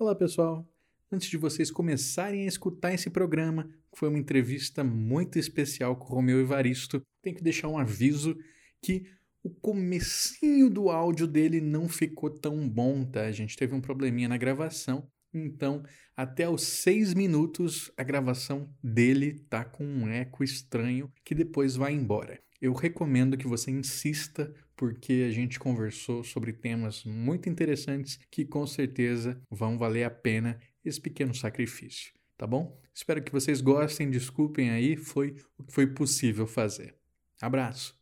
Olá, pessoal. Antes de vocês começarem a escutar esse programa, que foi uma entrevista muito especial com o Romeu Evaristo, tenho que deixar um aviso que o comecinho do áudio dele não ficou tão bom, tá? A gente teve um probleminha na gravação, então até os seis minutos a gravação dele tá com um eco estranho que depois vai embora. Eu recomendo que você insista porque a gente conversou sobre temas muito interessantes que com certeza vão valer a pena esse pequeno sacrifício, tá bom? Espero que vocês gostem, desculpem aí, foi o que foi possível fazer. Abraço!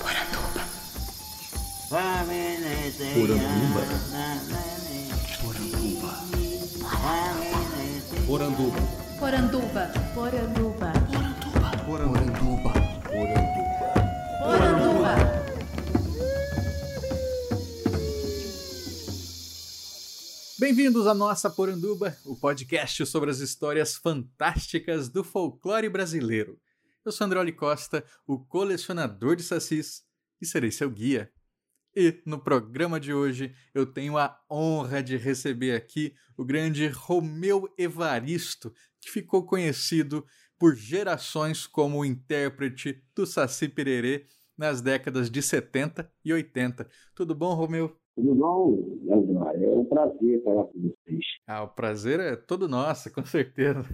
Poranduba. Poranduba. Poranduba. Poranduba. Poranduba. Poranduba. Bem-vindos à nossa Poranduba, o podcast sobre as histórias fantásticas do folclore brasileiro. Eu sou André Costa, o colecionador de sacis, e serei seu guia. E no programa de hoje eu tenho a honra de receber aqui o grande Romeu Evaristo, que ficou conhecido por gerações como intérprete do Saci Pererê nas décadas de 70 e 80. Tudo bom, Romeu? Tudo bom? É um prazer falar com vocês. Ah, o prazer é todo nosso, com certeza.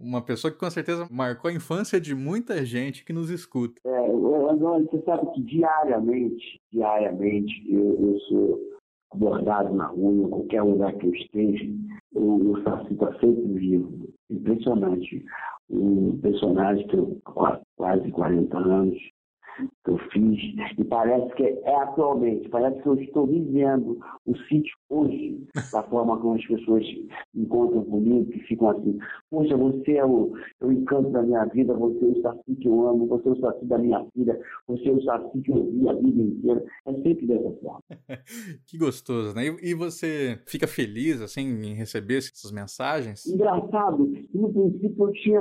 Uma pessoa que com certeza marcou a infância de muita gente que nos escuta. É, André, você sabe que diariamente, diariamente, eu, eu sou abordado na rua, em qualquer lugar que eu esteja, o, o Saci está sempre vivo. Impressionante. Um personagem que eu há quase 40 anos que eu fiz, e parece que é atualmente, parece que eu estou vivendo o sítio hoje, da forma como as pessoas encontram comigo, que ficam assim, poxa, você é o, é o encanto da minha vida, você é o saci que eu amo, você é o saci da minha filha, você é o saci que eu vi a vida inteira. É sempre dessa forma. que gostoso, né? E, e você fica feliz, assim, em receber essas mensagens? Engraçado, no princípio eu tinha,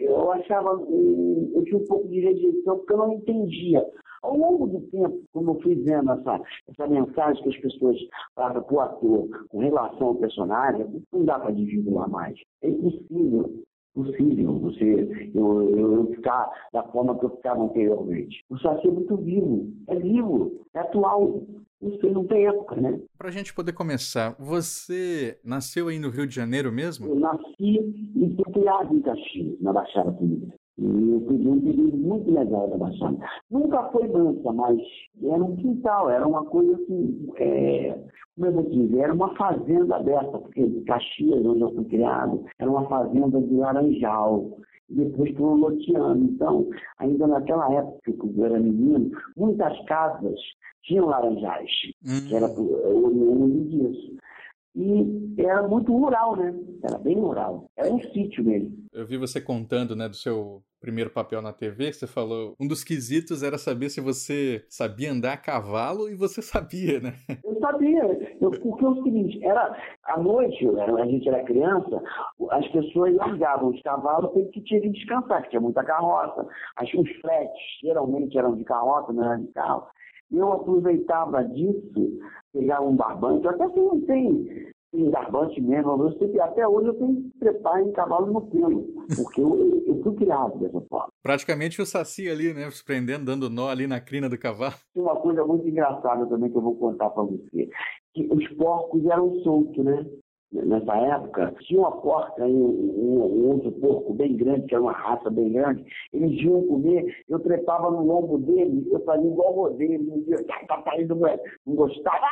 eu achava, eu tinha um pouco de rejeição, porque eu não entendia. Ao longo do tempo, como eu fui vendo essa, essa mensagem que as pessoas davam para o ator com relação ao personagem, não dá para desvincular mais. É impossível possível você eu, eu, ficar da forma que eu ficava anteriormente. O Saci é muito vivo, é vivo, é atual. Isso não tem época, né? Para a gente poder começar, você nasceu aí no Rio de Janeiro mesmo? Eu nasci e fui criado em Caxias, na Baixada Fluminense. E eu peguei um período muito legal da Baixada. Nunca foi mansa, mas era um quintal, era uma coisa assim, é, como eu vou dizer, era uma fazenda aberta, porque Caxias, onde eu fui criado, era uma fazenda de laranjal. Depois foi loteando. Então, ainda naquela época que eu era menino, muitas casas tinham laranjais, hum. que era oriundo disso. E era muito rural, né? Era bem rural. Era um sítio mesmo. Eu vi você contando, né, do seu primeiro papel na TV, você falou, um dos quesitos era saber se você sabia andar a cavalo e você sabia, né? Eu sabia, eu, porque é o seguinte, era à noite, a gente era criança, as pessoas largavam os cavalos porque que tinha que descansar, que tinha muita carroça. As, os fretes geralmente eram de carroça, não eram de carro. Eu aproveitava disso, pegava um barbante, até se não tem em barbante mesmo. Eu sempre, até hoje eu tenho que trepar em cavalo no pelo, porque eu, eu fui criado dessa forma. Praticamente o saci ali, né? Se prendendo, dando nó ali na crina do cavalo. Tem uma coisa muito engraçada também que eu vou contar para você. Que os porcos eram soltos, né? Nessa época, tinha uma porca e um, um, outro porco bem grande, que era uma raça bem grande, eles iam comer, eu trepava no lombo dele, eu fazia igual rodeio, ele me dizia, papai não, não gostava,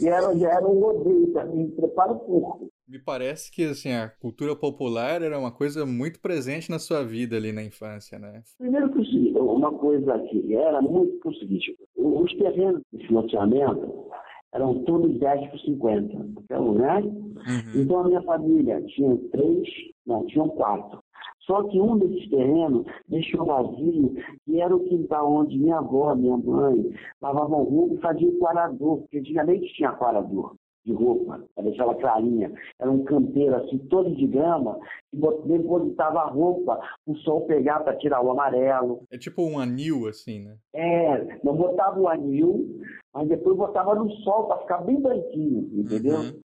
e era, já era um rodeio também, trepar o porco. Me parece que assim, a cultura popular era uma coisa muito presente na sua vida ali na infância, né? Primeiro que uma coisa que era muito o seguinte, os terrenos de financiamento eram todos 10 por 50. Então, né? Uhum. Então a minha família tinha três, não, tinham quatro. Só que um desses terrenos deixou vazio, e era o quintal onde minha avó, minha mãe, lavavam roupa e faziam quarador, porque antigamente tinha quarador. De roupa, para deixar ela clarinha. Era um canteiro assim, todo de grama, e depositava a roupa, o sol pegar para tirar o amarelo. É tipo um anil, assim, né? É, não botava o anil, mas depois botava no sol para ficar bem branquinho, entendeu? Uhum.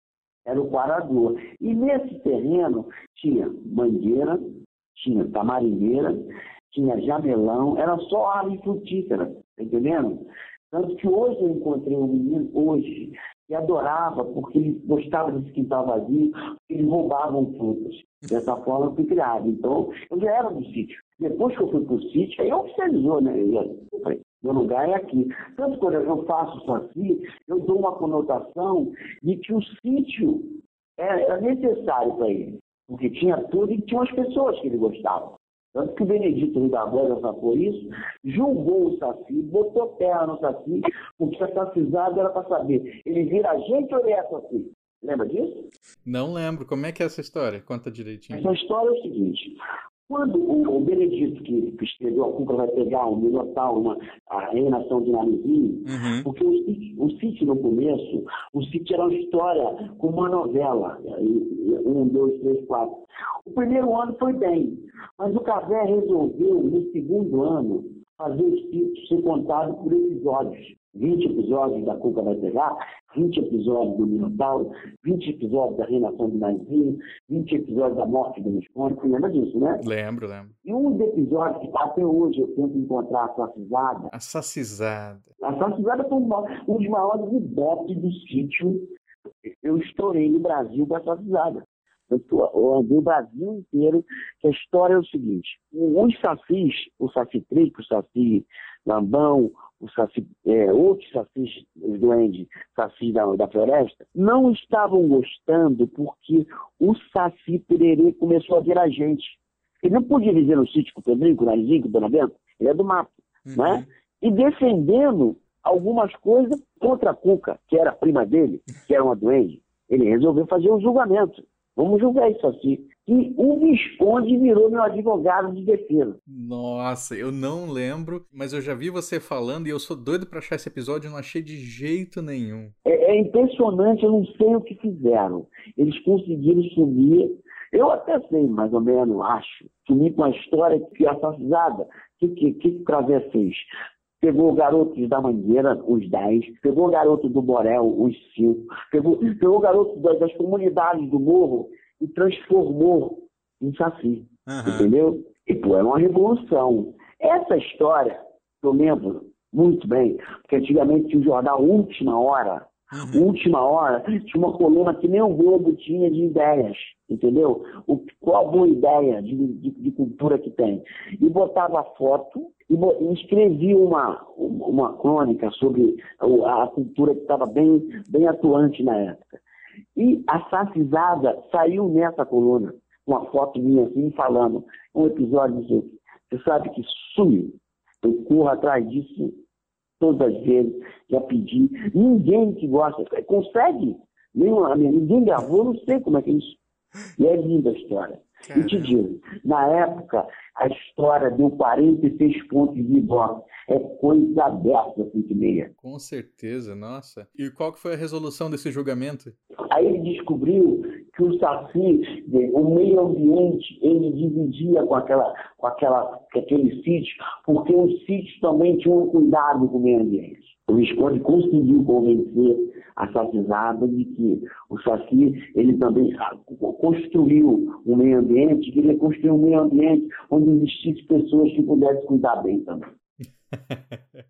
Era o quarador. E nesse terreno tinha mangueira, tinha tamarineira, tinha jamelão, era só árvore frutífera, tá entendendo? Tanto que hoje eu encontrei um menino, hoje, que adorava, porque ele gostava desse quintal vazio, eles roubavam frutas. Dessa forma eu fui criado. Então, eu já era do sítio. Depois que eu fui para o sítio, aí oficializou, né? Eu falei, meu lugar é aqui. Tanto quando eu faço isso assim, eu dou uma conotação de que o sítio era necessário para ele. Porque tinha tudo e tinha as pessoas que ele gostava. Tanto que o Benedito Glória sacou isso, julgou o Saci, botou terra no Saci, porque a sacizada era para saber, ele vira a gente ou ele é Saci? Lembra disso? Não lembro. Como é que é essa história? Conta direitinho. Essa história é o seguinte: quando o, o Benedito, que, que escreveu a Cuca, vai pegar um Minotauro, uma, a reinação de Narizinho, uhum. porque o sítio, o sítio, no começo, o sítio era uma história com uma novela, um, dois, três, quatro. O primeiro ano foi bem, mas o Café resolveu, no segundo ano, fazer o sítio ser contado por episódios. 20 episódios da Cuca vai pegar, 20 episódios do Minotauro, 20 episódios da reinação do Narizinho, 20 episódios da morte do Visconde, você lembra disso, né? Lembro, lembro. E um dos episódios que até hoje eu tento encontrar a Sacizada. A Sacizada. A Sacizada foi um, um dos maiores ibope do sítio. Eu estourei no Brasil com a Sacizada. Eu andei o Brasil inteiro, que a história é o seguinte. Os sacis, o saci trico, o saci lambão, o saci, é, outros sacis duendes, sacis da, da floresta, não estavam gostando porque o saci pererê começou a virar gente. Ele não podia viver no sítio com o Pedrinho, com o Narizinho, com o Dona Bento, ele é do mato, uhum. né? E defendendo algumas coisas contra a Cuca, que era a prima dele, que era uma duende, ele resolveu fazer um julgamento. Vamos julgar isso assim. E o Visconde virou meu advogado de defesa. Nossa, eu não lembro, mas eu já vi você falando e eu sou doido para achar esse episódio e não achei de jeito nenhum. É, é, impressionante, eu não sei o que fizeram. Eles conseguiram subir. Eu até sei, mais ou menos, acho, sumir com a história que assassinada. O que, que, que o Cravé fez? Pegou garotos da Mangueira, os 10, pegou garoto do Borel, os 5, pegou, pegou garotos das, das comunidades do morro e transformou em Saci. Uhum. Entendeu? E, pô, é uma revolução. Essa história, eu lembro muito bem, porque antigamente tinha o jornal Última Hora. Última hora, tinha uma coluna que nem o Globo tinha de ideias, entendeu? O, qual a boa ideia de, de, de, cultura que tem. E botava foto e, e escrevia uma, uma crônica sobre a, cultura que estava bem, bem atuante na época. E a Sacizada saiu nessa coluna, uma foto minha assim, falando, um episódio. Você sabe que sumiu. Eu corro atrás disso todas as vezes, já pedi. Ninguém que gosta, consegue. Nenhuma, ninguém gravou, não sei como é que é isso. E é linda a história. Caramba. E te digo, na época, a história deu 46 pontos de Ibope. É coisa aberta, 5 e meia. Com certeza, nossa. E qual que foi a resolução desse julgamento? Aí ele descobriu que o Saci, o meio ambiente, ele dividia com, aquela, com, aquela, com aquele sítio, porque os sítios também tinham cuidado com o meio ambiente. O Visconde conseguiu convencer a Sacizada de que o Saci, ele também construiu um meio ambiente, queria construir um meio ambiente onde existisse pessoas que pudessem cuidar bem também.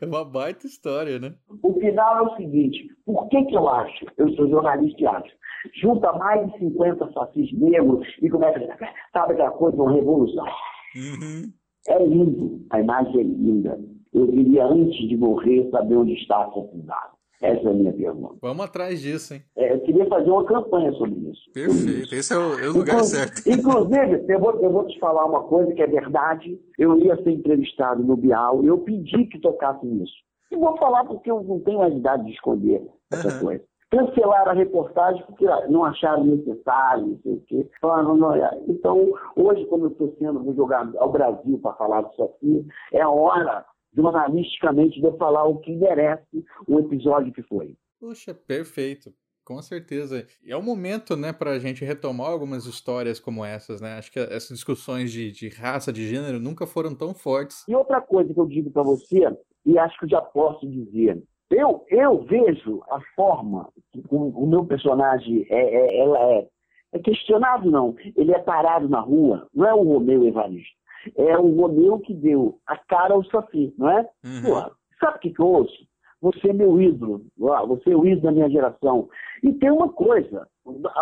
É uma baita história, né? O final é o seguinte: por que, que eu acho? Eu sou jornalista e acho. Junta mais de 50 sacis negros e começa a. Sabe aquela coisa, uma revolução? Uhum. É lindo, a imagem é linda. Eu queria, antes de morrer, saber onde está assassinado. Essa é a minha pergunta. Vamos atrás disso, hein? É, eu queria fazer uma campanha sobre isso. Perfeito, esse é o, é o lugar certo. Inclusive, eu vou, eu vou te falar uma coisa que é verdade. Eu ia ser entrevistado no Bial e eu pedi que tocasse nisso. E vou falar porque eu não tenho mais idade de esconder essa uhum. coisa. Cancelaram a reportagem porque não acharam necessário, não sei o quê. Falaram, não, é. Então, hoje, como eu estou sendo, vou jogar ao Brasil para falar disso aqui, é a hora jornalisticamente de eu falar o que merece o episódio que foi. Puxa, perfeito. Com certeza. E é o momento, né, para a gente retomar algumas histórias como essas, né? Acho que essas discussões de, de raça, de gênero, nunca foram tão fortes. E outra coisa que eu digo para você, e acho que eu já posso dizer, eu, eu vejo a forma que o, o meu personagem é, é, ela é, é questionado, não. Ele é parado na rua, não é o Romeu Evaristo. É o Romeu que deu a cara ao Safi, não é? Uhum. Pô, sabe o que, que eu ouço? Você é meu ídolo, você é o ídolo da minha geração. E tem uma coisa,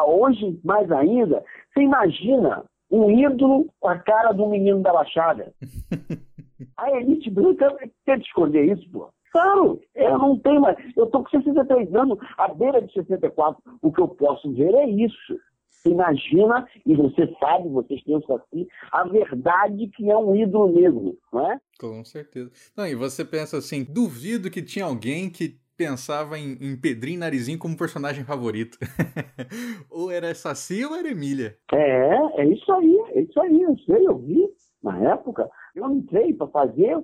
hoje mais ainda, você imagina um ídolo com a cara do menino da Baixada. A elite branca quer esconder isso, pô. Claro, eu não tenho mais. Eu estou com 63 anos, à beira de 64. O que eu posso ver é isso. Imagina, e você sabe, vocês pensam assim, a verdade que é um ídolo negro, não é? Com certeza. Não, e você pensa assim, duvido que tinha alguém que pensava em, em Pedrinho Narizinho como personagem favorito. ou era Saci ou era Emília. É, é isso aí, é isso aí, eu sei, eu vi na época. Eu entrei para fazer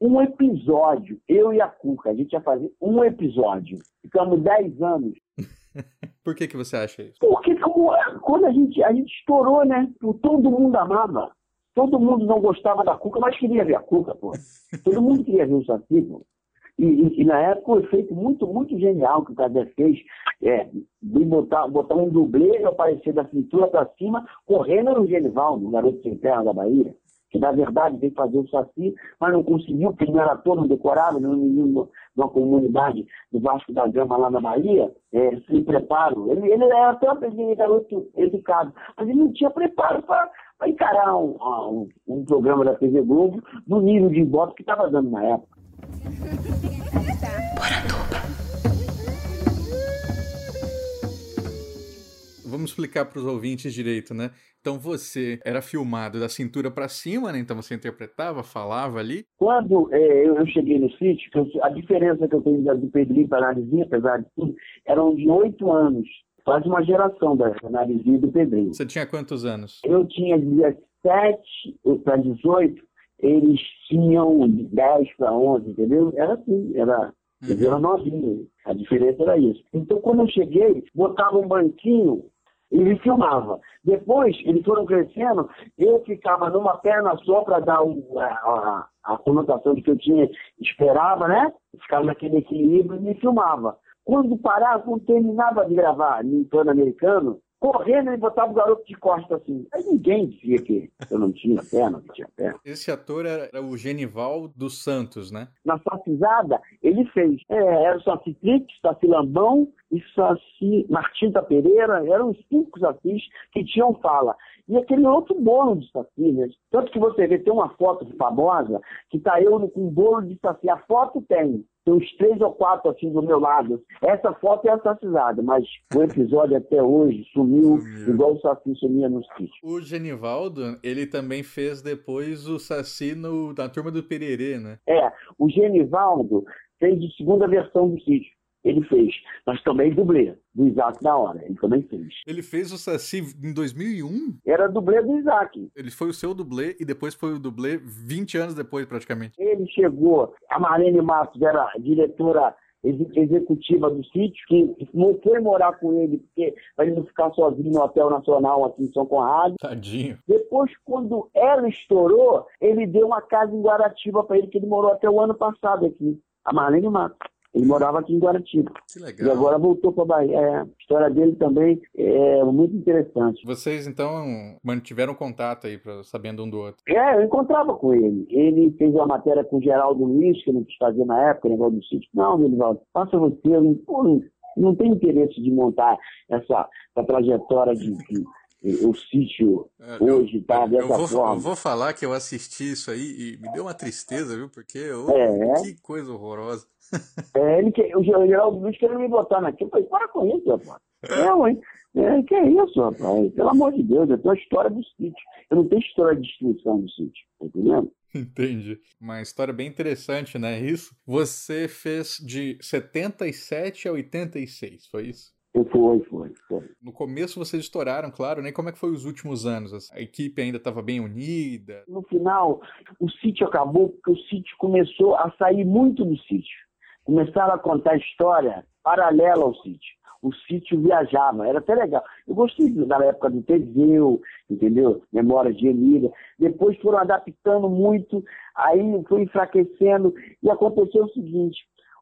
um episódio, eu e a Cuca, a gente ia fazer um episódio. Ficamos 10 anos. Por que, que você acha isso? Porque como, quando a gente, a gente estourou, né? Todo mundo amava. Todo mundo não gostava da Cuca, mas queria ver a Cuca, pô. Todo mundo queria ver o Saci, pô. E, e, e, na época um efeito muito, muito genial que o Cadê fez é de botar, botar um dublê aparecer da cintura para cima, correndo no Genivaldo, o garoto sem terra da Bahia que na verdade veio fazer o Saci, mas não conseguiu, porque não era todo decorado, era um menino numa comunidade do Vasco da Gama lá na Bahia, é, sem preparo. Ele, ele era até um garoto educado, mas ele não tinha preparo para encarar um, um, um, programa da TV Globo do nível de voto que estava dando na época. Vamos explicar para os ouvintes direito, né? Então você era filmado da cintura para cima, né? Então você interpretava, falava ali. Quando é, eu cheguei no sítio, a diferença que eu tenho do Pedrinho para a Narizinha, apesar de tudo, eram de oito anos. Quase uma geração da Narizinha e do Pedrinho. Você tinha quantos anos? Eu tinha 17 para 18, eles tinham 10 para 11, entendeu? Era assim, era eles eram novinhos. A diferença era isso. Então, quando eu cheguei, botava um banquinho e me filmava. Depois, eles foram crescendo, eu ficava numa perna só para dar a, a, a, conotação de que eu tinha, esperava, né? Ficava naquele equilíbrio e me filmava. Quando parava, quando terminava de gravar no plano americano, correndo e botava o garoto de costa assim. Aí ninguém dizia que eu não tinha perna, que tinha perna. Esse ator era o Genival dos Santos, né? Na Sacizada, ele fez. É, era o Saci Trix, Saci Lambão e Saci Martinta Pereira. Eram os cinco Sacis que tinham fala. E aquele outro bolo de Saci, né? Tanto que você vê, tem uma foto famosa que tá eu com um bolo de Saci. A foto tem tem uns três ou quatro assim do meu lado. Essa foto é assassinada, mas o episódio até hoje sumiu, igual o Saci sumia no sítio. O Genivaldo, ele também fez depois o Saci no, na turma do Pererê, né? É, o Genivaldo fez a segunda versão do sítio ele fez. Mas também dublê do Isaac da hora, ele também fez. Ele fez o Saci em 2001? Era dublê do Isaac. Ele foi o seu dublê e depois foi o dublê 20 anos depois, praticamente. Ele chegou, a Marlene Matos era diretora executiva do sítio, que não foi morar com ele, porque para ele não ficar sozinho no Hotel Nacional aqui em São Conrado. Tadinho. Depois, quando ela estourou, ele deu uma casa em Guaratiba para ele, que ele morou até o ano passado aqui. A Marlene Matos. Ele morava aqui em Guaratiba. Que legal. E agora voltou para Bahia. É, a história dele também é muito interessante. Vocês, então, mantiveram contato aí, pra, sabendo um do outro? É, eu encontrava com ele. Ele fez uma matéria com o Geraldo Luiz, que não quis fazer na época, negócio do sítio. Não, Melivaldo, faça você. Eu não, não, tenho interesse de montar essa, essa trajetória de, de o sítio é, hoje está dessa eu vou, forma. Eu vou falar que eu assisti isso aí e me deu uma tristeza, viu? Porque oh, é. que coisa horrorosa. É, ele que, o Geraldo Luiz queria me botar naquilo. Eu falei, para com isso, rapaz. É, hein? É, que é isso, rapaz? Pelo amor de Deus, eu tenho a história do sítio. Eu não tenho história de destruição do sítio, tá entendendo? Entendi. Uma história bem interessante, né? Isso. Você fez de 77 a 86, foi isso? Foi, foi, foi. No começo vocês estouraram, claro, né? Como é que foi os últimos anos? A equipe ainda estava bem unida? No final, o sítio acabou porque o sítio começou a sair muito do sítio. Começaram a contar história paralela ao sítio. o sítio viajava, era até legal. Eu gostei da época do Teseu, entendeu? Memórias de Emília. Depois foram adaptando muito, aí foi enfraquecendo, e aconteceu o seguinte,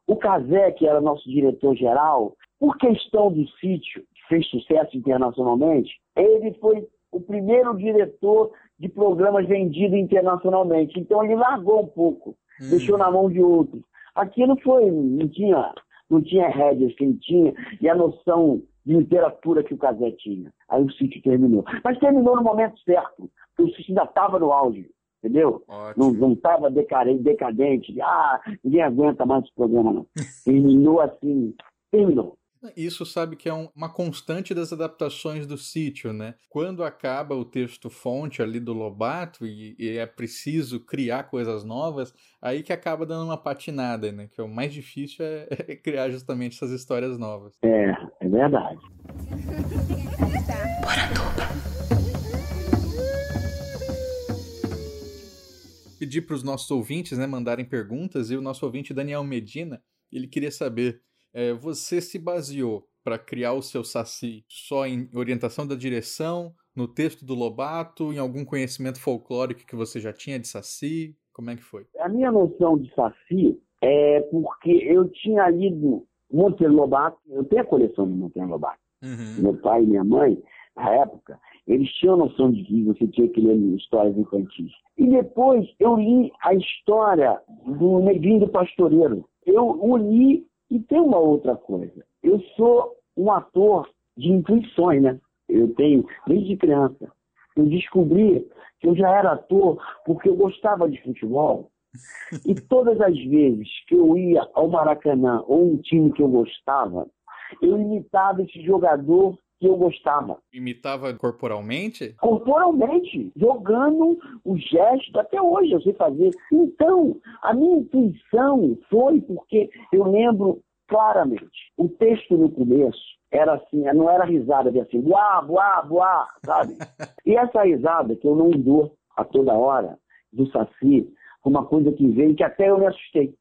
o Casé, que era nosso diretor-geral, por questão do sítio, que fez sucesso internacionalmente, ele foi o primeiro diretor de programas vendido internacionalmente. Então ele largou um pouco, hum. deixou na mão de outros. Aquilo foi, não tinha, não tinha rédeas que ele tinha e a noção de literatura que o Casé tinha. Aí o sítio terminou. Mas terminou no momento certo, porque o sítio ainda estava no auge, entendeu? Ótimo. Não estava decadente, decadente, ah, ninguém aguenta mais esse programa, não. terminou assim, terminou. Isso sabe que é um, uma constante das adaptações do sítio, né? Quando acaba o texto fonte ali do Lobato e, e, é preciso criar coisas novas, aí que acaba dando uma patinada, né? Que é o mais difícil é, é criar justamente essas histórias novas. É, é verdade. Pedir para os nossos ouvintes, né, mandarem perguntas e o nosso ouvinte Daniel Medina, ele queria saber é, você se baseou para criar o seu Saci só em orientação da direção, no texto do Lobato, em algum conhecimento folclórico que você já tinha de Saci? Como é que foi? A minha noção de Saci é porque eu tinha lido Monteiro Lobato, eu tenho a coleção de Monteiro Lobato. Uhum. Meu pai e minha mãe, na época, eles tinham noção de que você tinha que ler histórias infantis. E depois eu li a história do Neguinho do Pastoreiro. Eu li e tem uma outra coisa. Eu sou um ator de intuições, né? Eu tenho, desde criança, eu descobri que eu já era ator porque eu gostava de futebol. E todas as vezes que eu ia ao Maracanã ou um time que eu gostava, eu imitava esse jogador que eu gostava. Imitava corporalmente? Corporalmente, jogando o gesto, até hoje eu sei fazer. Então, a minha intuição foi porque eu lembro claramente, o texto no começo era assim, não era risada de assim, buá, buá, buá, sabe? E essa risada que eu não dou a toda hora do Saci, uma coisa que veio que até eu me assustei.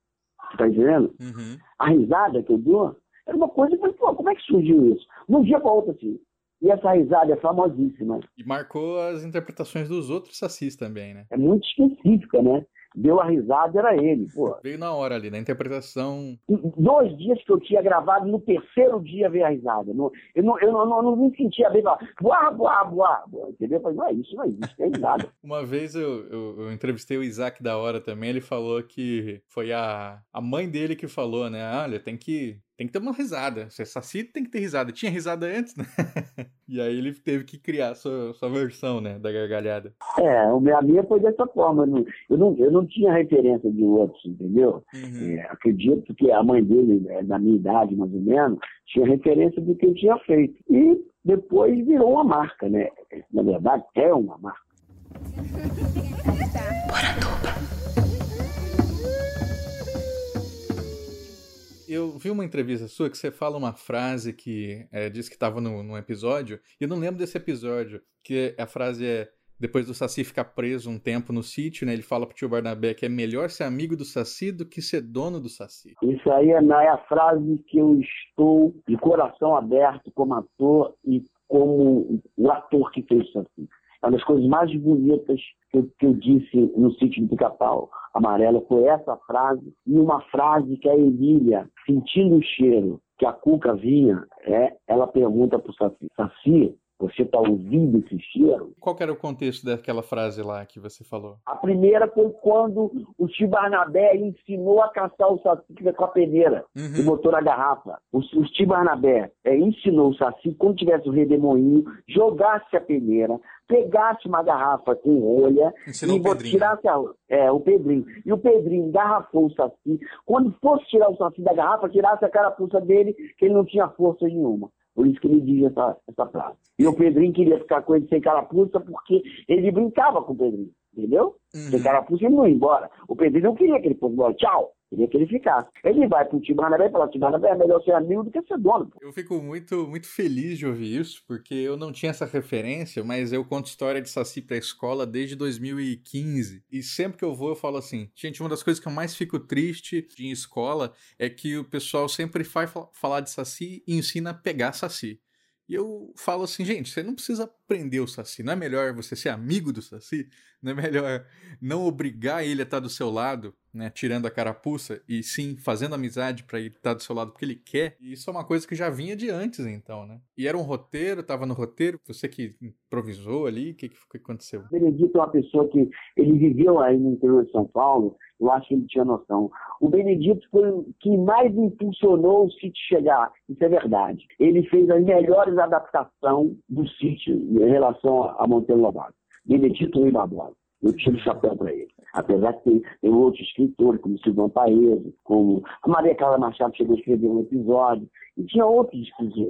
Tá entendendo? Uhum. A risada que eu dou era uma coisa, que, pô, como é que surgiu isso? Num dia para outro, assim. E essa risada é famosíssima. E marcou as interpretações dos outros sacis também, né? É muito específica, né? Deu a risada, era ele, pô. Veio na hora ali, na interpretação. Dois dias que eu tinha gravado, no terceiro dia veio a risada. eu, não, eu, não, eu não, não me sentia bem, falar, buá, buá, buá. Entendeu? Eu falei, não é isso, não é isso, é risada. Uma vez eu, eu, eu, entrevistei o Isaac da hora também, ele falou que foi a, a mãe dele que falou, né? Olha, tem que tem que ter uma risada. Se é saci, tem que ter risada. Tinha risada antes, né? e aí ele teve que criar sua, sua versão, né, da gargalhada. É, a minha foi dessa forma. Eu não, eu não tinha referência de outros, entendeu? Uhum. É, acredito que a mãe dele, né, da minha idade mais ou menos, tinha referência do que eu tinha feito. E depois virou uma marca, né? Na verdade, é uma marca. Eu vi uma entrevista sua que você fala uma frase que é, diz que estava num episódio, e eu não lembro desse episódio, que a frase é depois do Saci ficar preso um tempo no sítio, né? Ele fala pro tio Barnabé que é melhor ser amigo do Saci do que ser dono do Saci. Isso aí é, é a frase que eu estou de coração aberto como ator e como o ator que fez o Saci. Uma das coisas mais bonitas que eu, que eu disse no sítio do Pica-Pau Amarelo foi essa frase e uma frase que a Emília, sentindo o cheiro que a Cuca vinha, é, ela pergunta para o Saci, Saci, você está ouvindo esse cheiro? Qual era o contexto daquela frase lá que você falou? A primeira foi quando o tio Barnabé ensinou a caçar o saci com a peneira uhum. e botou na garrafa. O, o tio Barnabé é, ensinou o saci, quando tivesse o redemoinho, jogasse a peneira, pegasse uma garrafa com rolha Ensinou e tirasse a, é, o Pedrinho. E o Pedrinho engarrafou o saci. Quando fosse tirar o saci da garrafa, tirasse a carapuça dele, que ele não tinha força nenhuma. Por isso que ele diz essa, essa frase. E o Pedrinho queria ficar com ele sem carapuça porque ele brincava com o Pedrinho, entendeu? Uhum. Sem carapuça ele não ia embora. O Pedrinho não queria que ele fosse embora. Tchau! Queria que ele ficasse. Ele vai pro Tibarnabé e fala, Tibarnabé é melhor ser amigo do que ser dono. Pô. Eu fico muito, muito feliz de ouvir isso, porque eu não tinha essa referência, mas eu conto história de Saci pra escola desde 2015. E sempre que eu vou, eu falo assim, gente, uma das coisas que eu mais fico triste em escola é que o pessoal sempre faz falar de Saci e ensina a pegar Saci. E eu falo assim, gente, você não precisa prender o Saci. Não é melhor você ser amigo do Saci? Não é melhor não obrigar ele a estar do seu lado, né, tirando a carapuça, e sim fazendo amizade para ele estar do seu lado porque ele quer? E isso é uma coisa que já vinha de antes, então, né? E era um roteiro, estava no roteiro, você que improvisou ali, o que, que aconteceu? Benedito é uma pessoa que ele viveu aí no interior de São Paulo, eu acho que ele tinha noção. O Benedito foi o que mais impulsionou o sítio chegar, isso é verdade. Ele fez as melhores adaptações do sítio em relação a Monteiro Lobato. Benedito Rui Barbosa. Eu tiro o chapéu para ele. Apesar que tem, outros escritores, como Silvão Paese, como a Maria Carla Machado chegou a escrever um episódio, e tinha outros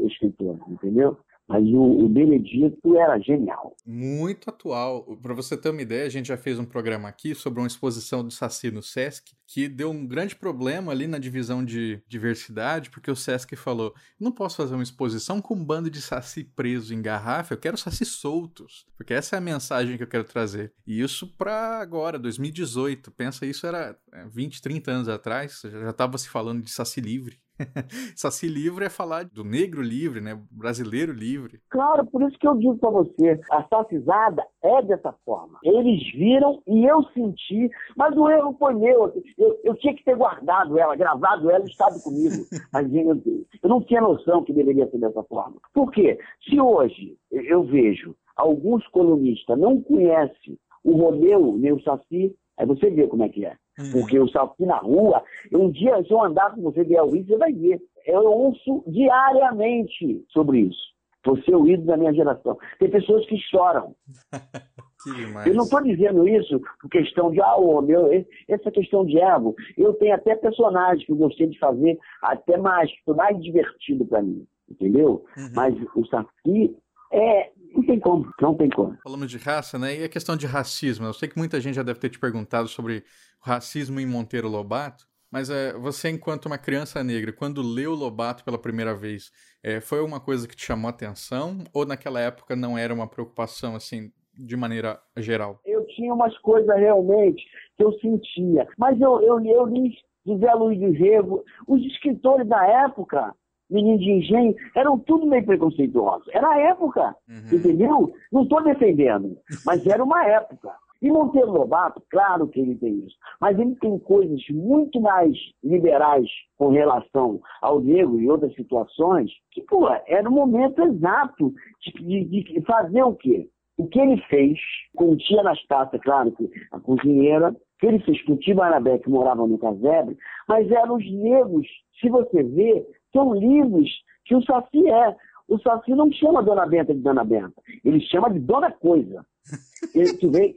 escritores, entendeu? Mas o, o Benedito era genial. Muito atual. Para você ter uma ideia, a gente já fez um programa aqui sobre uma exposição do Saci no Sesc, que deu um grande problema ali na divisão de diversidade, porque o Sesc falou: não posso fazer uma exposição com um bando de Saci preso em garrafa, eu quero Saci soltos. Porque essa é a mensagem que eu quero trazer. E isso para agora, 2018. Pensa, isso era 20, é, 30 anos atrás, já estava se falando de Saci livre. Saci livre é falar do negro livre, né? Brasileiro livre. Claro, por isso que eu digo para você, a sacizada é dessa forma. Eles viram e eu senti, mas o erro foi meu. Eu, eu tinha que ter guardado ela, gravado ela, estado comigo. Mas eu, eu não tinha noção que deveria ser dessa forma. Por quê? Se hoje eu vejo alguns colunistas não conhecem o Romeu nem o Saci, aí você vê como é que é. Uhum. Porque eu salto aqui na rua, um dia, se eu andar com você o isso, você vai ver. Eu ouço diariamente sobre isso. Você é o ídolo da minha geração. Tem pessoas que choram. que eu não estou dizendo isso por questão de, ah, o meu, essa questão de ego. Eu tenho até personagens que eu gostei de fazer, até mais, mais divertido para mim. Entendeu? Uhum. Mas o Saci é, não tem como, não tem como. Falamos de raça, né? E a questão de racismo. Eu sei que muita gente já deve ter te perguntado sobre racismo em Monteiro Lobato, mas é, você, enquanto uma criança negra, quando leu Lobato pela primeira vez, é, foi uma coisa que te chamou a atenção? Ou naquela época não era uma preocupação, assim, de maneira geral? Eu tinha umas coisas realmente que eu sentia. Mas eu, eu, eu li José Luiz de Rego, os escritores da época, menino de engenho, eram tudo meio preconceituosos. Era a época, uhum. entendeu? Não estou defendendo, mas era uma época. E Monteiro Lobato, claro que ele tem isso, mas ele tem coisas muito mais liberais com relação ao negro e outras situações, que, pô, era o momento exato de, de, de fazer o quê? O que ele fez, continha nas taças, claro, a cozinheira, que ele fez com Barabé, que morava no casebre, mas eram os negros, se você vê, são livres que o Saci é. O Saci não chama Dona Benta de Dona Benta, ele chama de Dona Coisa. Ele, tu vê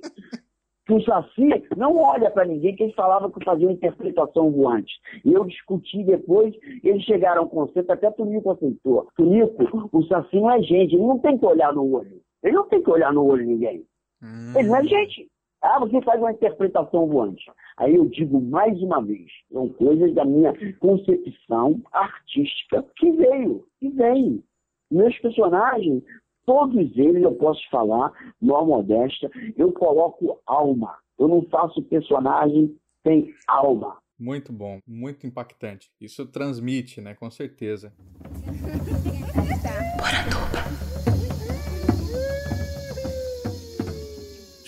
que o Saci não olha para ninguém, que eles falavam que faziam interpretação voante. E eu discuti depois, eles chegaram ao conceito, até Tunico aceitou. Tunico, o Saci não é gente, ele não tem que olhar no olho. Ele não tem que olhar no olho de ninguém. Hum. Ele não é gente. Ah, você faz uma interpretação voante. Aí eu digo mais uma vez, são coisas da minha concepção artística que veio, que vem. Meus personagens, todos eles eu posso falar, maior modesta, eu coloco alma. Eu não faço personagem sem alma. Muito bom, muito impactante. Isso transmite, né? Com certeza.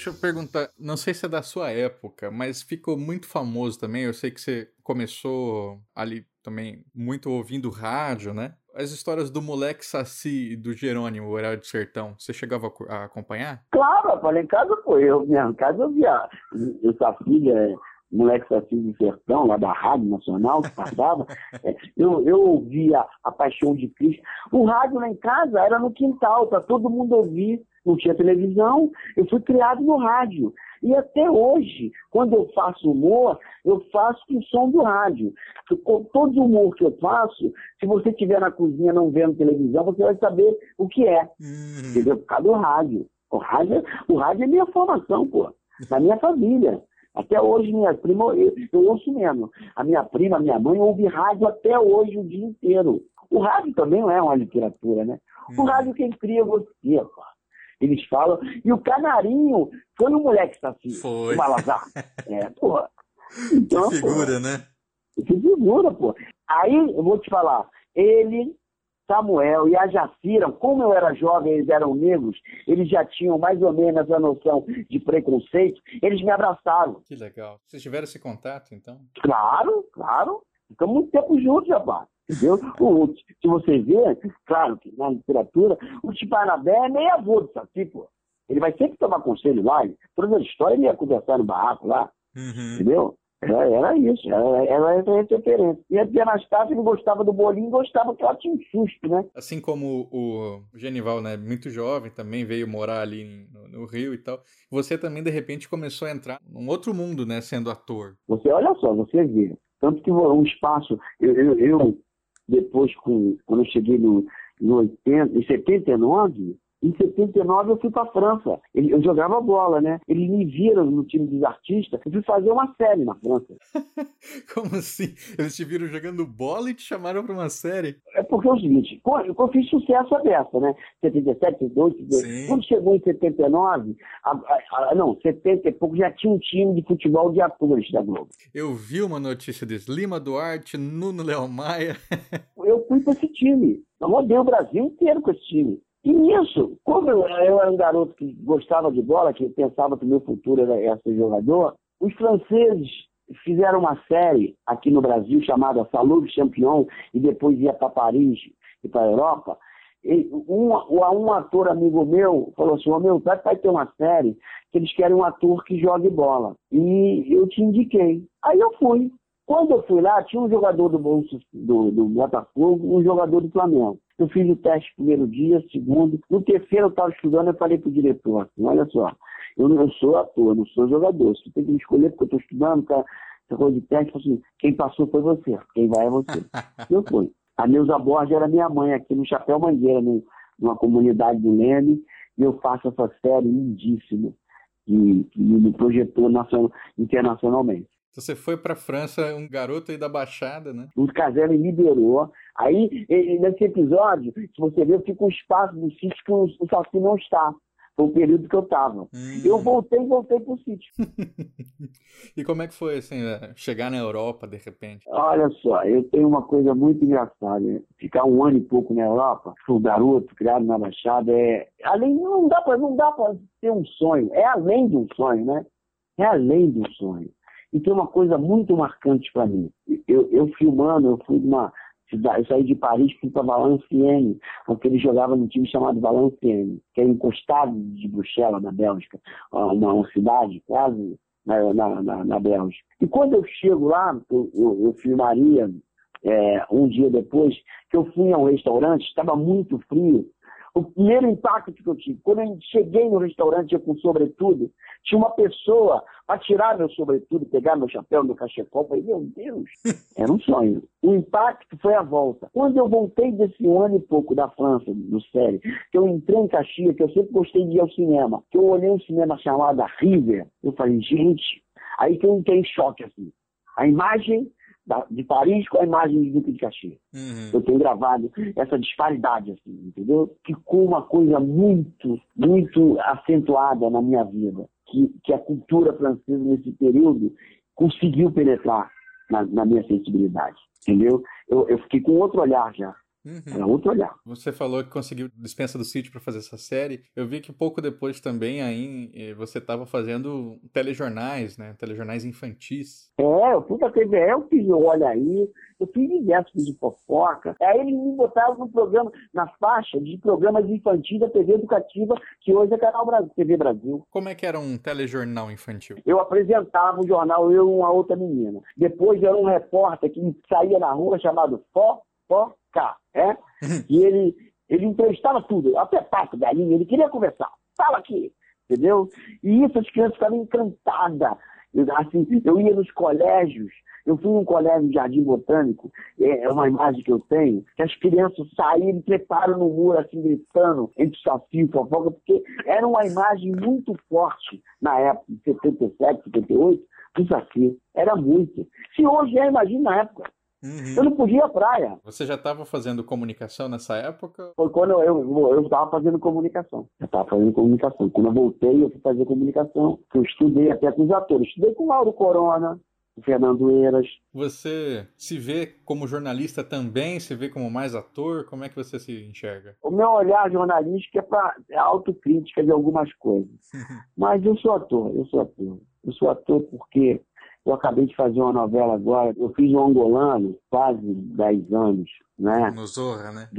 Deixa eu perguntar, não sei se é da sua época, mas ficou muito famoso também. Eu sei que você começou ali também muito ouvindo rádio, né? As histórias do moleque Saci e do Jerônimo, o Horário do Sertão, você chegava a acompanhar? Claro, falei em casa foi eu, minha casa eu via o Saci, é, moleque Saci do Sertão, lá da Rádio Nacional, que passava. é, eu, eu ouvia a Paixão de Cristo. O rádio lá em casa era no quintal, para todo mundo ouvir não tinha televisão, eu fui criado no rádio. E até hoje, quando eu faço humor, eu faço com o som do rádio. Com todo humor que eu faço, se você estiver na cozinha não vendo televisão, você vai saber o que é. Uhum. Entendeu? Por causa do rádio. O rádio, o rádio é minha formação, pô. Da minha família. Até hoje, minha prima, eu, eu ouço mesmo. A minha prima, a minha mãe, ouve rádio até hoje, o dia inteiro. O rádio também não é uma literatura, né? O Hum. rádio quem cria é você, pô. Eles falam. E o Canarinho foi um moleque que está assim, Foi. o Malazar. É, pô. Então, que pô, figura, né? que figura, pô. Aí, eu vou te falar, ele, Samuel e a Jacira, como eu era jovem, eles eram negros, eles já tinham mais ou menos essa noção de preconceito, eles me abraçaram. Que legal. Vocês tiveram esse contato, então? Claro, claro. Ficamos muito tempo juntos, rapaz. Entendeu? O, se você ver, claro que na literatura, o Tipanabé é meio avô do Saci, pô. Ele vai sempre tomar conselho lá, ele- todas as histórias ele ia conversar no barraco lá, Uhum. entendeu? Era, era isso, era, era essa referência. E a Tia Anastácia, ele gostava do bolinho, gostava que ela tinha um susto, né? Assim como o Genival, né, muito jovem, também veio morar ali no, no Rio e tal. Você também, de repente, começou a entrar num outro mundo, né, sendo ator. Você olha só, você vê. Tanto que um espaço, eu, eu, eu, depois, com, quando eu cheguei no, no 80, em 79, em 79 eu fui para França. Ele- Eu jogava bola, né? Eles me viram no time dos artistas. Eu fui fazer uma série na França. Como assim? Eles te viram jogando bola e te chamaram pra uma série? É porque é o seguinte, eu fiz sucesso a dessa, né? 77, 78, 78. Sim. Quando chegou em 79, a, a, a, não, 70 e pouco, já tinha um time de futebol de atores da Globo. Eu vi uma notícia desse. Lima Duarte, Nuno Léo Maia. eu fui para esse time. Eu rodei o Brasil inteiro com esse time. E nisso, como eu, eu era um garoto que gostava de bola, que pensava que o meu futuro era, ser jogador, os franceses fizeram uma série aqui no Brasil chamada Salud Champion e depois ia para Paris e para a Europa. E um, um ator amigo meu falou assim: Ô meu, vai ter uma série que eles querem um ator que jogue bola. E eu te indiquei. Aí eu fui. Quando eu fui lá, tinha um jogador do, do, do Botafogo um jogador do Flamengo. Eu fiz o teste primeiro dia, segundo. No terceiro eu estava estudando, eu falei pro diretor assim, olha só, eu não eu sou ator, não sou jogador. Você tem que me escolher porque eu estou estudando, tá, essa coisa de teste, assim, quem passou foi você, quem vai é você. eu fui. A Neuza Borges era minha mãe aqui no Chapéu Mangueira, no, numa comunidade do Leme, e eu faço essa série lindíssima, que, que me projetou nacional, internacionalmente. Você foi pra França, um garoto aí da Baixada, né? O Caselli liberou. Aí, nesse episódio, se você ver, fica um espaço do sítio que o, o Saci não está. Foi o período que eu estava. Hum. Eu voltei e voltei pro sítio. e como é que foi, assim, é, chegar na Europa, de repente? Olha só, eu tenho uma coisa muito engraçada. né? Ficar um ano e pouco na Europa, sou garoto, criado na Baixada, é. Além, não dá para não dá para ter um sonho. É além de um sonho, né? É além de um sonho. E tem uma coisa muito marcante para mim. Eu, eu filmando, eu fui de uma cidade, saí de Paris fui para Valenciennes, porque ele jogava num time chamado Valenciennes, que é encostado de Bruxelas, na Bélgica, uma, uma cidade quase na, na, na, na Bélgica. E quando eu chego lá, eu, eu, eu filmaria é, um dia depois, que eu fui a um restaurante, estava muito frio. O primeiro impacto que eu tive, quando eu cheguei no restaurante eu com sobretudo, tinha uma pessoa para tirar meu sobretudo, pegar meu chapéu, meu cachecol. Eu falei, meu Deus, era um sonho. O impacto foi a volta. Quando eu voltei desse ano e pouco da França, do série, que eu entrei em Caxias, que eu sempre gostei de ir ao cinema, que eu olhei um cinema chamado River, eu falei, gente, aí que eu entrei em choque, assim. A imagem da, de Paris com a imagem de Duque de Caxias. Uhum. Eu tenho gravado essa disparidade, assim, entendeu? Ficou uma coisa muito, muito acentuada na minha vida, que, que a cultura francesa nesse período conseguiu penetrar na, na minha sensibilidade, entendeu? Eu, eu fiquei com outro olhar já, Uhum. era outro olhar. Você falou que conseguiu dispensa do sítio para fazer essa série. Eu vi que pouco depois também aí eh, você estava fazendo telejornais, né? Telejornais infantis. É, eu fui pra TVE, eu fiz o Olha Aí, eu fiz diversos de fofoca. Aí eles me botaram no programa, na faixa de programas infantis da TV Educativa, que hoje é Canal Brasil, TV Brasil. Como é que era um telejornal infantil? Eu apresentava o jornal, eu e uma outra menina. Depois era um repórter que saía na rua chamado Fó, Fó, Cá, é? E ele, ele entrevistava tudo, até pato, galinha, ele queria conversar. Fala aqui, entendeu? E isso as crianças ficavam encantadas. Eu, assim, eu ia nos colégios, eu fui num colégio de Jardim Botânico, é é uma imagem que eu tenho, que as crianças saíram, treparam no muro, assim, gritando, entre saci e fofoca, porque era uma imagem muito forte na época de 77, 78, desafio. Era muito. Se hoje é, imagina na época. Uhum. Eu não podia ir à praia. Você já estava fazendo comunicação nessa época? Foi quando eu estava fazendo comunicação. Eu estava fazendo comunicação. Quando eu voltei, eu fui fazer comunicação. Eu estudei até com os atores. Estudei com o Lauro Corona, o Fernando Eiras. Você se vê como jornalista também? Se vê como mais ator? Como é que você se enxerga? O meu olhar jornalístico é para é autocrítica de algumas coisas. Mas eu sou ator, eu sou ator. Eu sou ator porque eu acabei de fazer uma novela agora. Eu fiz o Angolano, quase 10 anos, né? No Zorra, né?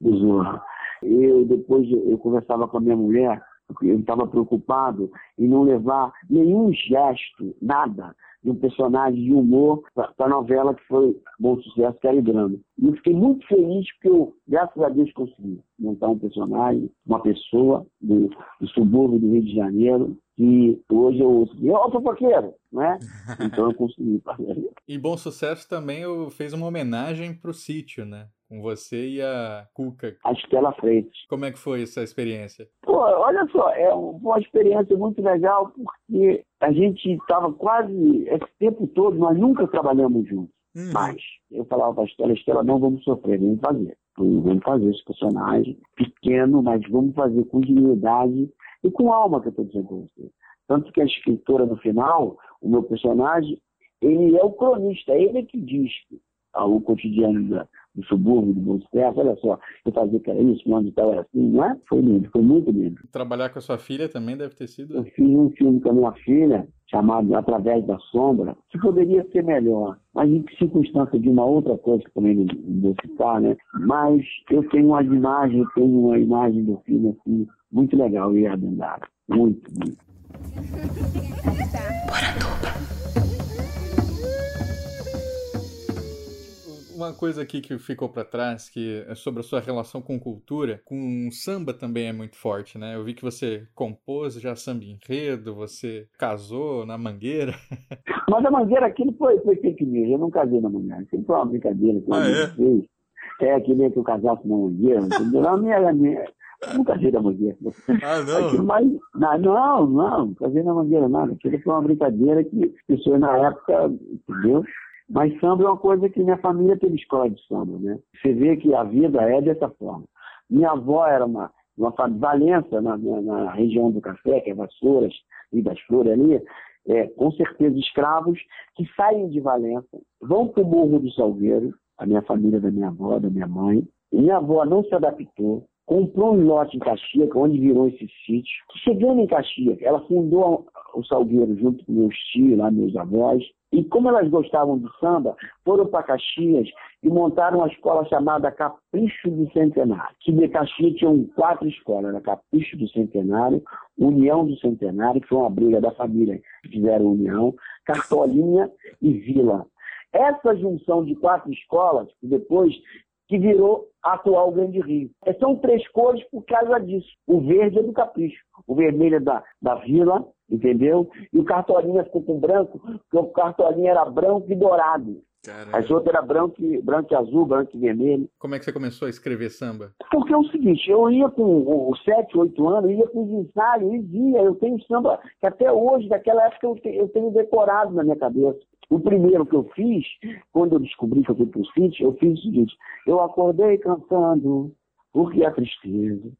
Do Zorra. Eu, depois, eu conversava com a minha mulher, eu estava preocupado em não levar nenhum gesto, nada, de um personagem de humor para a novela que foi bom sucesso, que era drama. E eu fiquei muito feliz porque eu, graças a Deus, consegui montar um personagem, uma pessoa do, do subúrbio do Rio de Janeiro, que hoje eu ouço, ó, fofoqueiro, né? Então eu consegui fazer. E Bom Sucesso também eu fez uma homenagem para o sítio, né? Com você e a Cuca. A Estela Freitas. Como é que foi essa experiência? Pô, olha só, é uma experiência muito legal porque a gente estava quase esse tempo todo, nós nunca trabalhamos juntos. Uhum. Mas eu falava para a Estela, Estela, não vamos sofrer, vamos fazer. Vamos fazer esse personagem pequeno, mas vamos fazer com dignidade e com alma que eu estou dizendo para você. Tanto que a escritora no final, o meu personagem, ele é o cronista, ele é que diz o cotidiano da, do subúrbio, do Bom Sucesso, olha só, eu fazia que era isso, onde tal era assim, não é? Foi lindo, foi muito lindo. Trabalhar com a sua filha também deve ter sido... Eu fiz um filme com a minha filha, chamado Através da Sombra, que poderia ser melhor, mas em circunstância de uma outra coisa que também não vou citar, né? Mas eu tenho uma imagem, eu tenho uma imagem do filme assim, muito legal, e Dandara. Muito, muito. uma coisa aqui que ficou para trás, que é sobre a sua relação com cultura, com samba também é muito forte, né? Eu vi que você compôs já samba enredo, você casou na Mangueira. Mas a Mangueira aquilo foi, foi fake news, eu não casei na Mangueira, sempre foi uma brincadeira que ah, é? fez. É, que nem que eu casasse na Mangueira, entendeu? Não, minha, minha, nunca casei na Mangueira. Ah, não? Aquilo, mas, não, não, casei na Mangueira nada. Aquilo foi uma brincadeira que as pessoas na época, entendeu? Mas samba é uma coisa que minha família teve escola de samba, né? Você vê que a vida é dessa forma. Minha avó era uma, uma Valença, na, na, na região do Café, que é Vassouras e das Flores ali, é, com certeza escravos que saem de Valença, vão para o Morro do Salgueiro, a minha família da minha avó, da minha mãe. Minha avó não se adaptou, comprou um lote em Caxias, onde virou esse sítio. Chegando em Caxias, ela fundou o Salgueiro junto com meus tios, lá, meus avós. E como elas gostavam do samba, foram para Caxias e montaram uma escola chamada Capricho do Centenário. Que de Caxias tinham quatro escolas, era Capricho do Centenário, União do Centenário, que foi uma briga da família que fizeram união, Cartolinha e Vila. Essa junção de quatro escolas, depois que virou a atual Grande Rio. É, são três cores por causa disso. O verde é do capricho, o vermelho é da, da vila, entendeu? E o cartolinha ficou com branco, porque o cartolinha era branco e dourado. Caramba. As outras era branco e, branco e azul, branco e vermelho. Como é que você começou a escrever samba? Porque é o seguinte, eu ia com os 7, 8 anos, ia com os ensaios e via. Eu tenho samba que até hoje, daquela época, eu tenho decorado na minha cabeça. O primeiro que eu fiz, quando eu descobri que eu fui para o sítio, eu fiz o seguinte: eu acordei cantando, porque a tristeza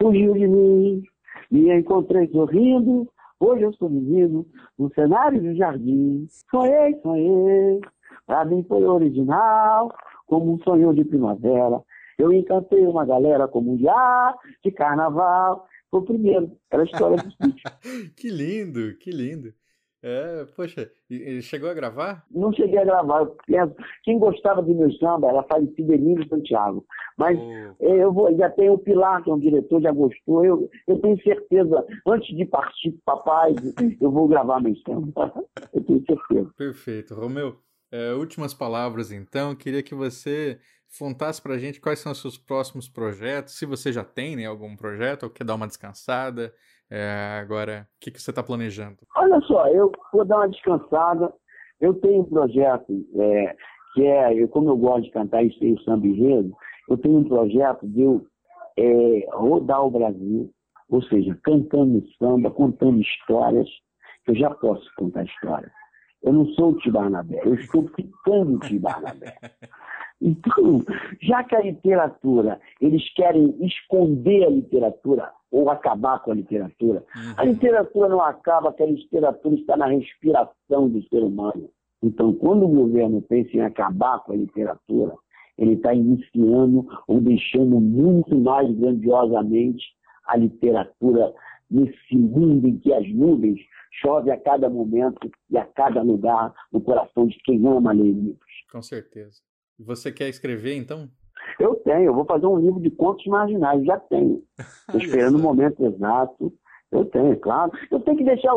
fugiu de mim, me encontrei sorrindo. Hoje eu sou menino, no cenário de jardim. Sonhei, sonhei, pra mim foi original, como um sonho de primavera. Eu encantei uma galera como um dia de carnaval. Foi o primeiro, era a história do sítio. que lindo, que lindo. É, poxa, chegou a gravar? Não cheguei a gravar. Quem gostava do meu samba era falecida Emílio Santiago. Mas Oh. eu vou, já tem o Pilar, que é um diretor, já gostou. Eu, eu tenho certeza, antes de partir pro papai, eu vou gravar meu samba. Eu tenho certeza. Perfeito. Romeu, é, últimas palavras então. Queria que você contasse pra gente quais são os seus próximos projetos, se você já tem né, algum projeto ou quer dar uma descansada. É, agora, o que, que você está planejando? Olha só, eu vou dar uma descansada. Eu tenho um projeto é, que é, eu, como eu gosto de cantar e sei o samba enredo, eu tenho um projeto de eu é, rodar o Brasil, ou seja, cantando samba, contando histórias. Eu já posso contar histórias. Eu não sou o Tibarnabé, eu estou ficando Tibarnabé. Então, já que a literatura, eles querem esconder a literatura ou acabar com a literatura, uhum. a literatura não acaba, porque a literatura está na respiração do ser humano. Então, quando o governo pensa em acabar com a literatura, ele está iniciando ou deixando muito mais grandiosamente a literatura nesse mundo em que as nuvens chovem a cada momento e a cada lugar no coração de quem ama ler livros. Com certeza. Você quer escrever, então? Eu tenho, eu vou fazer um livro de contos marginais, já tenho. Estou esperando o momento exato. Eu tenho, claro. Eu tenho que deixar,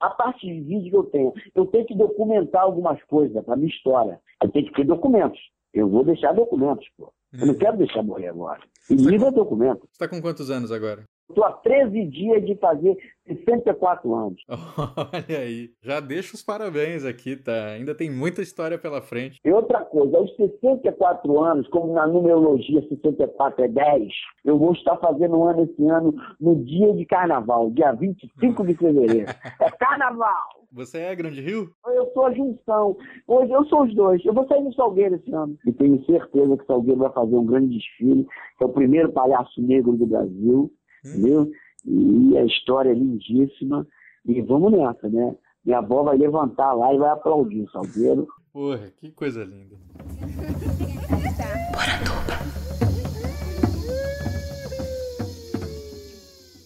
a parte de vídeo que eu tenho, eu tenho que documentar algumas coisas para minha história. Eu tenho que ter documentos. Eu vou deixar documentos, pô. Eu não quero deixar morrer agora. E livro é documento. Você está com quantos anos agora? Estou há 13 dias de fazer 64 anos. Olha aí, já deixa os parabéns aqui, tá? Ainda tem muita história pela frente. E outra coisa, aos 64 anos, como na numerologia 64 é 10, eu vou estar fazendo um ano esse ano no dia de carnaval, dia 25 de fevereiro. É carnaval! Você é Grande Rio? Eu sou a junção. Hoje eu sou os dois. Eu vou sair no Salgueiro esse ano. E tenho certeza que o Salgueiro vai fazer um grande desfile, é o primeiro palhaço negro do Brasil entendeu? E a história é lindíssima. E vamos nessa, né? Minha avó vai levantar lá e vai aplaudir o Salgueiro. Porra, que coisa linda.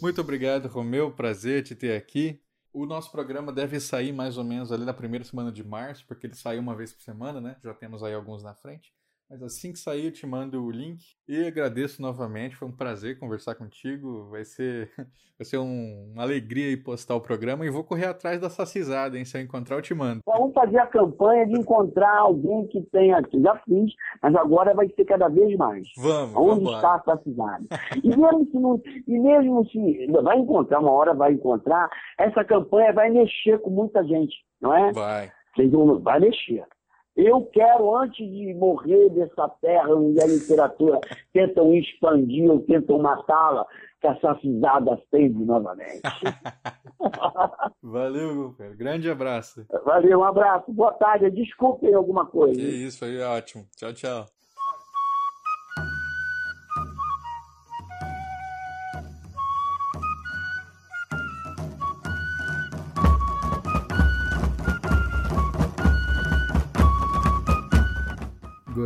Muito obrigado, Romeu. Prazer te ter aqui. O nosso programa deve sair mais ou menos ali na primeira semana de março, porque ele sai uma vez por semana, né? Já temos aí alguns na frente. Mas assim que sair, eu te mando o link. E agradeço novamente. Foi um prazer conversar contigo. Vai ser, vai ser um, uma alegria ir postar o programa. E vou correr atrás da sacizada, hein? Se eu encontrar, eu te mando. Vamos fazer a campanha de encontrar alguém que tenha. Já fiz, mas agora vai ser cada vez mais. Vamos. Onde vamos está a sacizada? e mesmo se não. E mesmo se. Vai encontrar, uma hora vai encontrar. Essa campanha vai mexer com muita gente, não é? Vai. Vai mexer. Eu quero, antes de morrer dessa terra onde a literatura tentam expandir ou tentam matá-la, que essa cisada acende novamente. Valeu, cara. Grande abraço. Valeu, um abraço. Boa tarde. Desculpem alguma coisa. Que isso, foi ótimo. Tchau, tchau.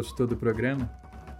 Gostou do programa?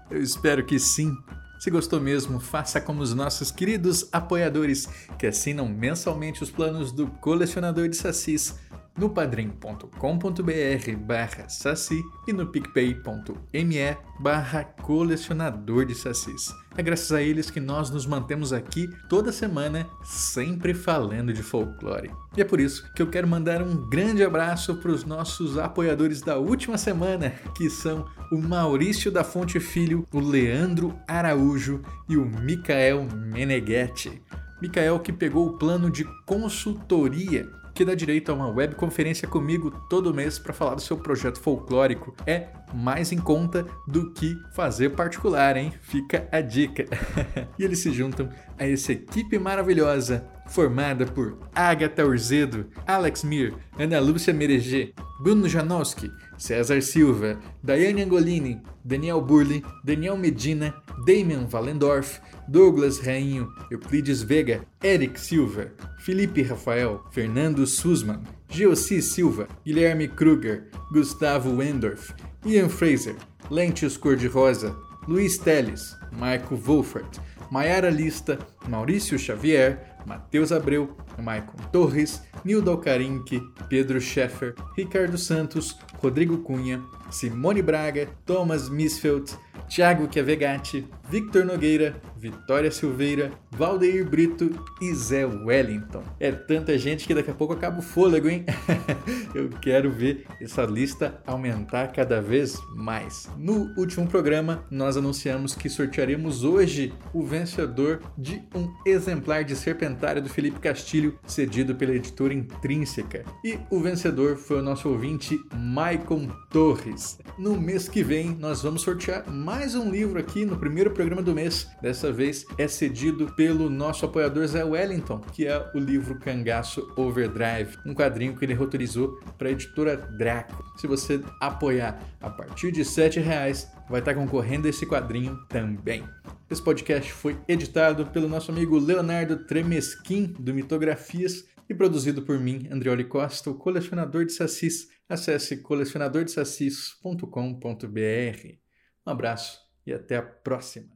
Eu espero que sim. Se gostou mesmo, faça como os nossos queridos apoiadores que assinam mensalmente os planos do colecionador de sassis no padrim.com.br barra saci e no picpay.me barra colecionador de sacis. É graças a eles que nós nos mantemos aqui toda semana sempre falando de folclore. E é por isso que eu quero mandar um grande abraço para os nossos apoiadores da última semana, que são o Maurício da Fonte Filho, o Leandro Araújo e o Micael Meneghetti. Micael que pegou o plano de consultoria que dá direito a uma webconferência comigo todo mês para falar do seu projeto folclórico. É mais em conta do que fazer particular, hein? Fica a dica. e eles se juntam a essa equipe maravilhosa formada por Agatha Urzedo, Alex Mir, Ana Lúcia Mereger, Bruno Janowski, César Silva, Daiane Angolini, Daniel Burli, Daniel Medina, Damian Valendorf, Douglas Rainho, Euclides Vega, Eric Silva, Felipe Rafael, Fernando Sussman, Geossi Silva, Guilherme Kruger, Gustavo Wendorf, Ian Fraser, Lentios Cor-de-Rosa, Luiz Teles, Marco Wolfert, Maiara Lista, Maurício Xavier, Matheus Abreu, Maicon Torres, Nildo Alcarinque, Pedro Scheffer, Ricardo Santos, Rodrigo Cunha, Simone Braga, Thomas Misfeld, Thiago Chiavegatti, Victor Nogueira, Vitória Silveira, Valdeir Brito e Zé Wellington. É tanta gente que daqui a pouco acaba o fôlego, hein? Eu quero ver essa lista aumentar cada vez mais. No último programa, nós anunciamos que sortearemos hoje o vencedor de um exemplar de Serpentário do Felipe Castilho, cedido pela editora Intrínseca. E o vencedor foi o nosso ouvinte Maicon Torres. No mês que vem, nós vamos sortear mais um livro aqui no primeiro programa do mês. Dessa vez é cedido pelo nosso apoiador Zé Wellington, que é o livro Cangaço Overdrive, um quadrinho que ele roteirizou para a editora Draco. Se você apoiar a partir de R$ reais, vai estar concorrendo a esse quadrinho também. Esse podcast foi editado pelo nosso amigo Leonardo Tremesquim, do Mitografias, e produzido por mim, Andrioli Costa, o colecionador de sacis. Acesse colecionadordesacis.com.br. Um abraço e até a próxima.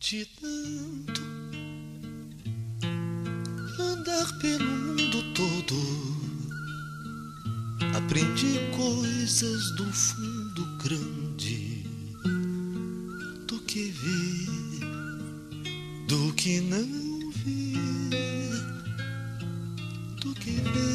De tanto andar pelo mundo todo, aprendi coisas do fundo grande do que ver, do que não ver, do que vejo,